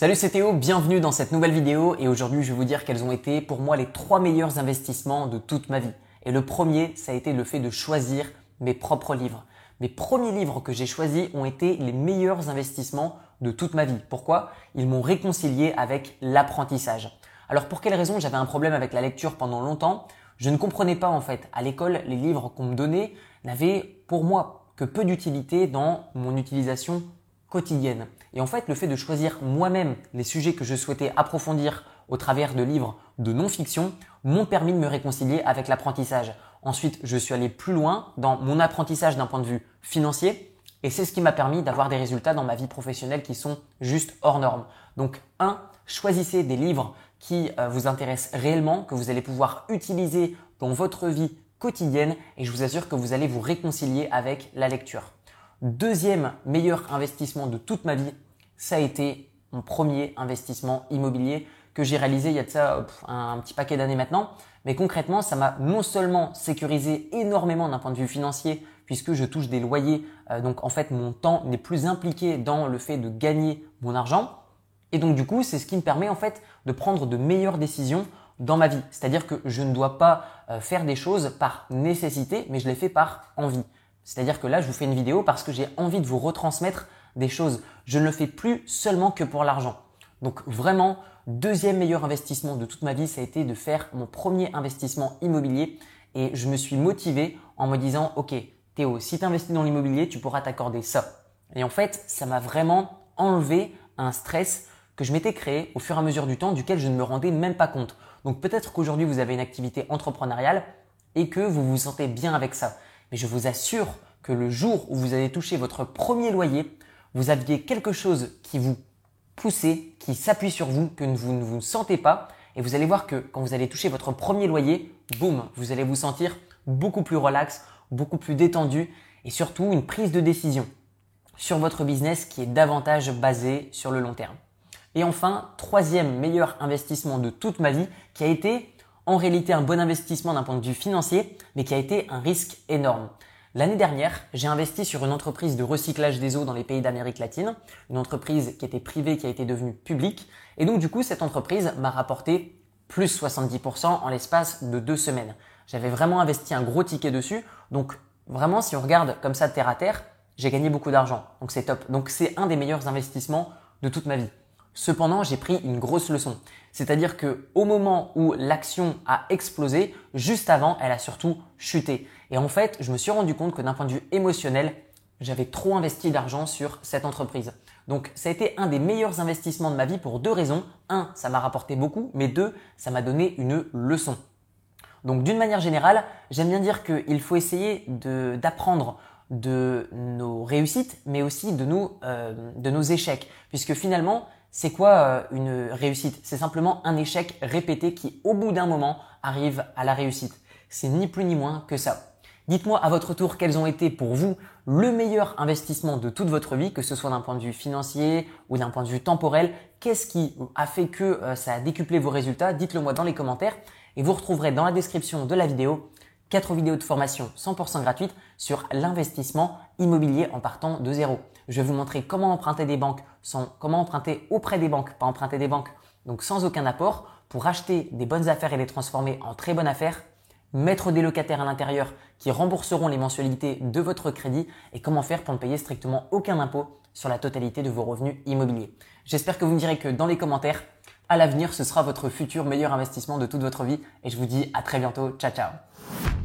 Salut c'est Théo, bienvenue dans cette nouvelle vidéo et aujourd'hui je vais vous dire quels ont été pour moi les trois meilleurs investissements de toute ma vie. Et le premier, ça a été le fait de choisir mes propres livres. Mes premiers livres que j'ai choisis ont été les meilleurs investissements de toute ma vie. Pourquoi? Ils m'ont réconcilié avec l'apprentissage. Alors pour quelle raison? J'avais un problème avec la lecture pendant longtemps Je ne comprenais pas en fait. À l'école, les livres qu'on me donnait n'avaient pour moi que peu d'utilité dans mon utilisation quotidienne. Et en fait, le fait de choisir moi-même les sujets que je souhaitais approfondir au travers de livres de non-fiction m'ont permis de me réconcilier avec l'apprentissage. Ensuite, je suis allé plus loin dans mon apprentissage d'un point de vue financier et c'est ce qui m'a permis d'avoir des résultats dans ma vie professionnelle qui sont juste hors normes. Donc, un, choisissez des livres qui euh, vous intéressent réellement, que vous allez pouvoir utiliser dans votre vie quotidienne et je vous assure que vous allez vous réconcilier avec la lecture. Deuxième meilleur investissement de toute ma vie, ça a été mon premier investissement immobilier que j'ai réalisé il y a de ça un, petit paquet d'années maintenant. Mais concrètement, ça m'a non seulement sécurisé énormément d'un point de vue financier, puisque je touche des loyers, euh, donc en fait mon temps n'est plus impliqué dans le fait de gagner mon argent. Et donc du coup, c'est ce qui me permet en fait de prendre de meilleures décisions dans ma vie. C'est-à-dire que je ne dois pas euh, faire des choses par nécessité, mais je les fais par envie. C'est-à-dire que là, je vous fais une vidéo parce que j'ai envie de vous retransmettre des choses. Je ne le fais plus seulement que pour l'argent. Donc vraiment, deuxième meilleur investissement de toute ma vie, ça a été de faire mon premier investissement immobilier. Et je me suis motivé en me disant, OK, Théo, si tu investis dans l'immobilier, tu pourras t'accorder ça. Et en fait, ça m'a vraiment enlevé un stress que je m'étais créé au fur et à mesure du temps duquel je ne me rendais même pas compte. Donc peut-être qu'aujourd'hui, vous avez une activité entrepreneuriale et que vous vous sentez bien avec ça. Mais je vous assure que le jour où vous allez toucher votre premier loyer, vous aviez quelque chose qui vous poussait, qui s'appuie sur vous, que vous ne vous sentez pas. Et vous allez voir que quand vous allez toucher votre premier loyer, boum, vous allez vous sentir beaucoup plus relax, beaucoup plus détendu et surtout une prise de décision sur votre business qui est davantage basée sur le long terme. Et enfin, troisième meilleur investissement de toute ma vie qui a été en réalité un bon investissement d'un point de vue financier, mais qui a été un risque énorme. L'année dernière, j'ai investi sur une entreprise de recyclage des eaux dans les pays d'Amérique latine, une entreprise qui était privée, qui a été devenue publique. Et donc du coup, cette entreprise m'a rapporté plus 70% en l'espace de deux semaines. J'avais vraiment investi un gros ticket dessus. Donc vraiment, si on regarde comme ça terre à terre, j'ai gagné beaucoup d'argent. Donc c'est top. Donc c'est un des meilleurs investissements de toute ma vie. Cependant, j'ai pris une grosse leçon. C'est-à-dire que au moment où l'action a explosé, juste avant, elle a surtout chuté. Et en fait, je me suis rendu compte que d'un point de vue émotionnel, j'avais trop investi d'argent sur cette entreprise. Donc, ça a été un des meilleurs investissements de ma vie pour deux raisons. Un, ça m'a rapporté beaucoup, mais deux, ça m'a donné une leçon. Donc, d'une manière générale, j'aime bien dire qu'il faut essayer d'apprendre de, nos réussites, mais aussi de nos, euh, de nos échecs, puisque finalement, c'est quoi euh, une réussite? C'est simplement un échec répété qui, au bout d'un moment, arrive à la réussite. C'est ni plus ni moins que ça. Dites-moi à votre tour quels ont été pour vous le meilleur investissement de toute votre vie, que ce soit d'un point de vue financier ou d'un point de vue temporel. Qu'est-ce qui a fait que euh, ça a décuplé vos résultats? Dites-le moi dans les commentaires et vous retrouverez dans la description de la vidéo quatre vidéos de formation 100% gratuites sur l'investissement immobilier en partant de zéro. Je vais vous montrer comment emprunter des banques comment emprunter auprès des banques, pas emprunter des banques, donc sans aucun apport pour acheter des bonnes affaires et les transformer en très bonnes affaires, mettre des locataires à l'intérieur qui rembourseront les mensualités de votre crédit et comment faire pour ne payer strictement aucun impôt sur la totalité de vos revenus immobiliers. J'espère que vous me direz que dans les commentaires, à l'avenir, ce sera votre futur meilleur investissement de toute votre vie et je vous dis à très bientôt. Ciao ciao